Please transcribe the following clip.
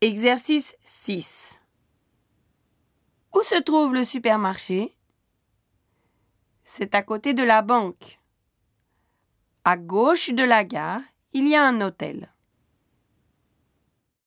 Exercice 6. Où se trouve le supermarché? C'est à côté de la banque. À gauche de la gare, il y a un hôtel.